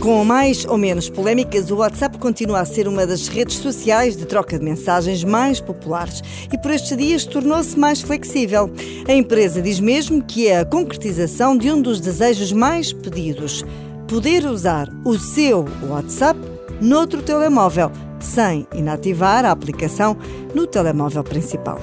Com mais ou menos polémicas, o WhatsApp continua a ser uma das redes sociais de troca de mensagens mais populares e por estes dias tornou-se mais flexível. A empresa diz mesmo que é a concretização de um dos desejos mais pedidos: poder usar o seu WhatsApp noutro telemóvel, sem inativar a aplicação no telemóvel principal.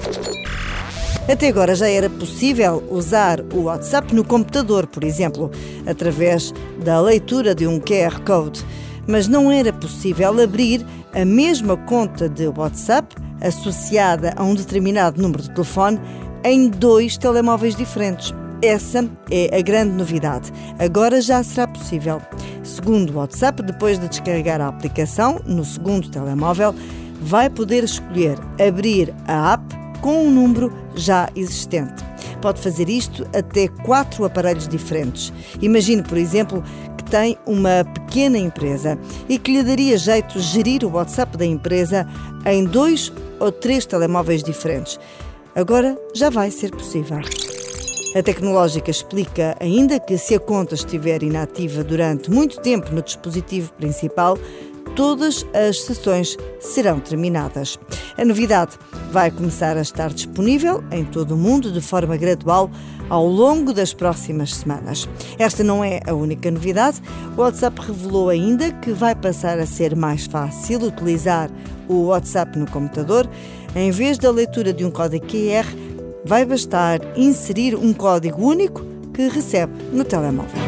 Até agora já era possível usar o WhatsApp no computador, por exemplo, através da leitura de um QR Code, mas não era possível abrir a mesma conta de WhatsApp associada a um determinado número de telefone em dois telemóveis diferentes. Essa é a grande novidade. Agora já será possível. Segundo o WhatsApp, depois de descarregar a aplicação no segundo telemóvel, vai poder escolher abrir a app com um número já existente. Pode fazer isto até quatro aparelhos diferentes. Imagine, por exemplo, que tem uma pequena empresa e que lhe daria jeito gerir o WhatsApp da empresa em dois ou três telemóveis diferentes. Agora já vai ser possível. A tecnológica explica ainda que se a conta estiver inativa durante muito tempo no dispositivo principal, todas as sessões serão terminadas. A novidade vai começar a estar disponível em todo o mundo de forma gradual ao longo das próximas semanas. Esta não é a única novidade. O WhatsApp revelou ainda que vai passar a ser mais fácil utilizar o WhatsApp no computador. Em vez da leitura de um código QR, vai bastar inserir um código único que recebe no telemóvel.